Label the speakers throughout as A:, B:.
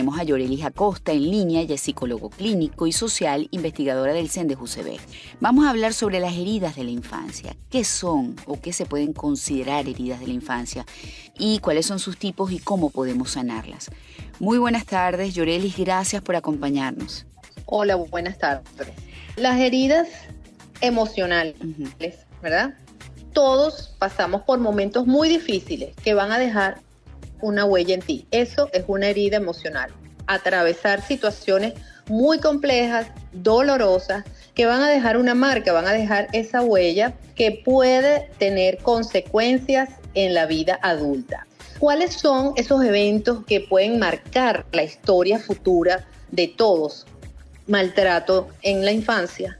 A: Tenemos a Yorelis Acosta en línea, ella es psicólogo clínico y social, investigadora del CEN de UCB. Vamos a hablar sobre las heridas de la infancia. ¿Qué son o qué se pueden considerar heridas de la infancia? Y cuáles son sus tipos y cómo podemos sanarlas. Muy buenas tardes, Yorelis, gracias por acompañarnos.
B: Hola, buenas tardes. Las heridas emocionales, ¿verdad? Todos pasamos por momentos muy difíciles que van a dejar una huella en ti. Eso es una herida emocional. Atravesar situaciones muy complejas, dolorosas, que van a dejar una marca, van a dejar esa huella que puede tener consecuencias en la vida adulta. ¿Cuáles son esos eventos que pueden marcar la historia futura de todos? Maltrato en la infancia,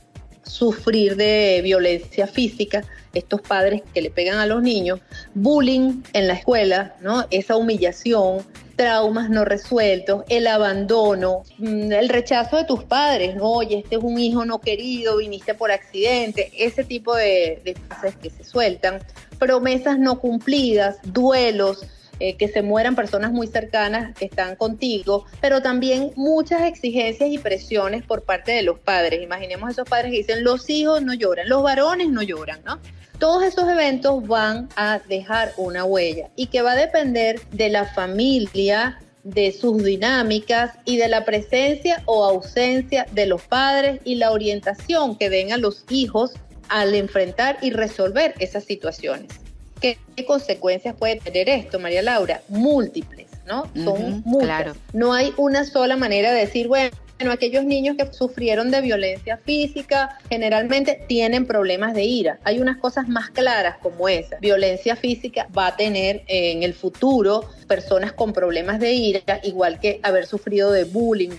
B: sufrir de violencia física, estos padres que le pegan a los niños, bullying en la escuela, ¿no? Esa humillación, traumas no resueltos, el abandono, mm, el rechazo de tus padres, ¿no? Oye, este es un hijo no querido, viniste por accidente, ese tipo de, de frases que se sueltan, promesas no cumplidas, duelos, eh, que se mueran personas muy cercanas que están contigo, pero también muchas exigencias y presiones por parte de los padres. Imaginemos esos padres que dicen, los hijos no lloran, los varones no lloran, ¿no? Todos esos eventos van a dejar una huella y que va a depender de la familia, de sus dinámicas y de la presencia o ausencia de los padres y la orientación que den a los hijos al enfrentar y resolver esas situaciones. ¿Qué, consecuencias puede tener esto, María Laura? Múltiples, ¿no? Son muchas. No hay una sola manera de decir, bueno, aquellos niños que sufrieron de violencia física generalmente tienen problemas de ira. Hay unas cosas más claras como esa. Violencia física va a tener en el futuro personas con problemas de ira, igual que haber sufrido de bullying,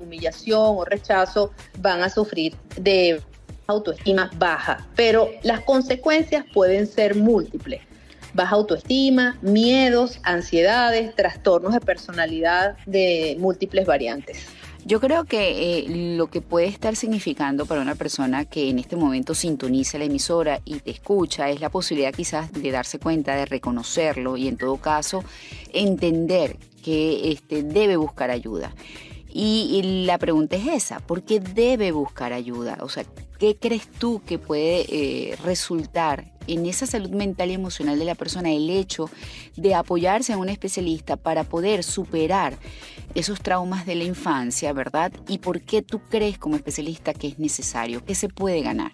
B: humillación o rechazo, van a sufrir de autoestima baja, pero las consecuencias pueden ser múltiples. Baja autoestima, miedos, ansiedades, trastornos de personalidad de múltiples variantes.
A: Yo creo que eh, lo que puede estar significando para una persona que en este momento sintoniza la emisora y te escucha es la posibilidad quizás de darse cuenta, de reconocerlo y en todo caso entender que este, debe buscar ayuda. Y, la pregunta es esa, ¿por qué debe buscar ayuda? O sea, ¿qué crees tú que puede eh, resultar en esa salud mental y emocional de la persona el hecho de apoyarse a un especialista para poder superar esos traumas de la infancia, ¿verdad? ¿Y por qué tú crees como especialista que es necesario? ¿Qué se puede ganar?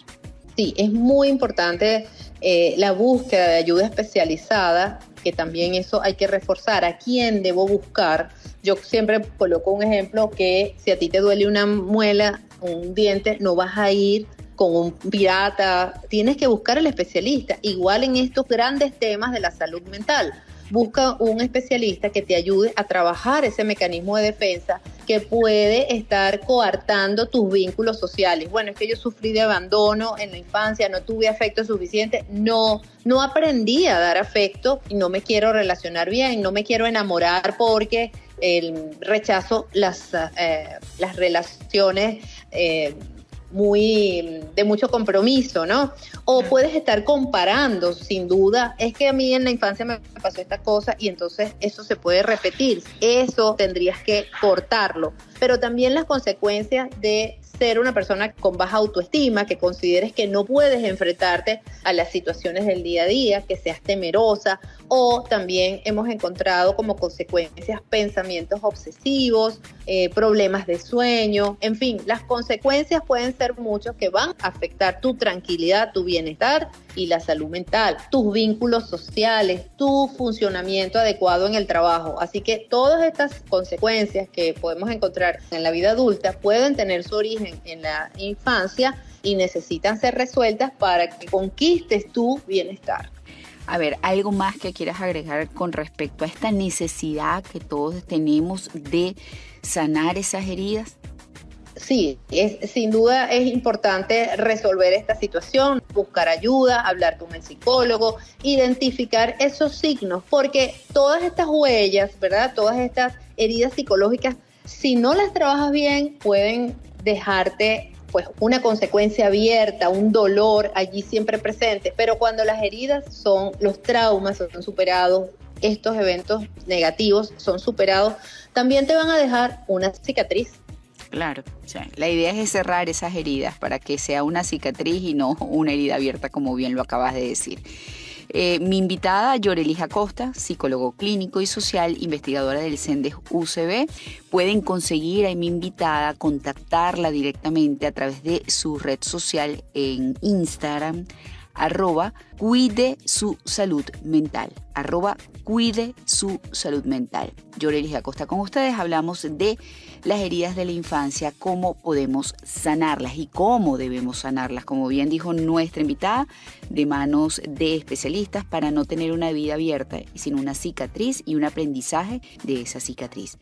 B: Sí, es muy importante eh, la búsqueda de ayuda especializada, que también eso hay que reforzar. ¿A quién debo buscar? Yo siempre coloco un ejemplo que si a ti te duele una muela, un diente, no vas a ir con un pirata, tienes que buscar al especialista, igual en estos grandes temas de la salud mental. Busca un especialista que te ayude a trabajar ese mecanismo de defensa que puede estar coartando tus vínculos sociales. Bueno, es que yo sufrí de abandono en la infancia, no tuve afecto suficiente, no, no aprendí a dar afecto y no me quiero relacionar bien, no me quiero enamorar porque el rechazo las, eh, las relaciones eh, muy de mucho compromiso, ¿no? O puedes estar comparando, sin duda, es que a mí en la infancia me pasó esta cosa y entonces eso se puede repetir. Eso tendrías que cortarlo. Pero también las consecuencias de ser una persona con baja autoestima, que consideres que no puedes enfrentarte a las situaciones del día a día, que seas temerosa, o también hemos encontrado como consecuencias pensamientos obsesivos, eh, problemas de sueño, en fin, las consecuencias pueden ser muchos que van a afectar tu tranquilidad, tu bienestar y la salud mental, tus vínculos sociales, tu funcionamiento adecuado en el trabajo. Así que todas estas consecuencias que podemos encontrar en la vida adulta pueden tener su origen en la infancia y necesitan ser resueltas para que conquistes tu bienestar.
A: A ver, ¿algo más que quieras agregar con respecto a esta necesidad que todos tenemos de sanar esas heridas?
B: Sí, es, sin duda es importante resolver esta situación, buscar ayuda, hablar con el psicólogo, identificar esos signos, porque todas estas huellas, ¿verdad? Todas estas heridas psicológicas, si no las trabajas bien, pueden dejarte pues una consecuencia abierta, un dolor allí siempre presente, pero cuando las heridas son, los traumas son superados, estos eventos negativos son superados, también te van a dejar una cicatriz.
A: Claro, la idea es cerrar esas heridas para que sea una cicatriz y no una herida abierta, como bien lo acabas de decir. Eh, mi invitada, Yorelija Costa, psicólogo clínico y social, investigadora del CENDES UCB. Pueden conseguir a mi invitada, contactarla directamente a través de su red social en Instagram, arroba cuide su salud mental, arroba cuide su salud mental. Yo, Lelis Acosta, con ustedes hablamos de las heridas de la infancia, cómo podemos sanarlas y cómo debemos sanarlas, como bien dijo nuestra invitada, de manos de especialistas para no tener una vida abierta, sino una cicatriz y un aprendizaje de esa cicatriz.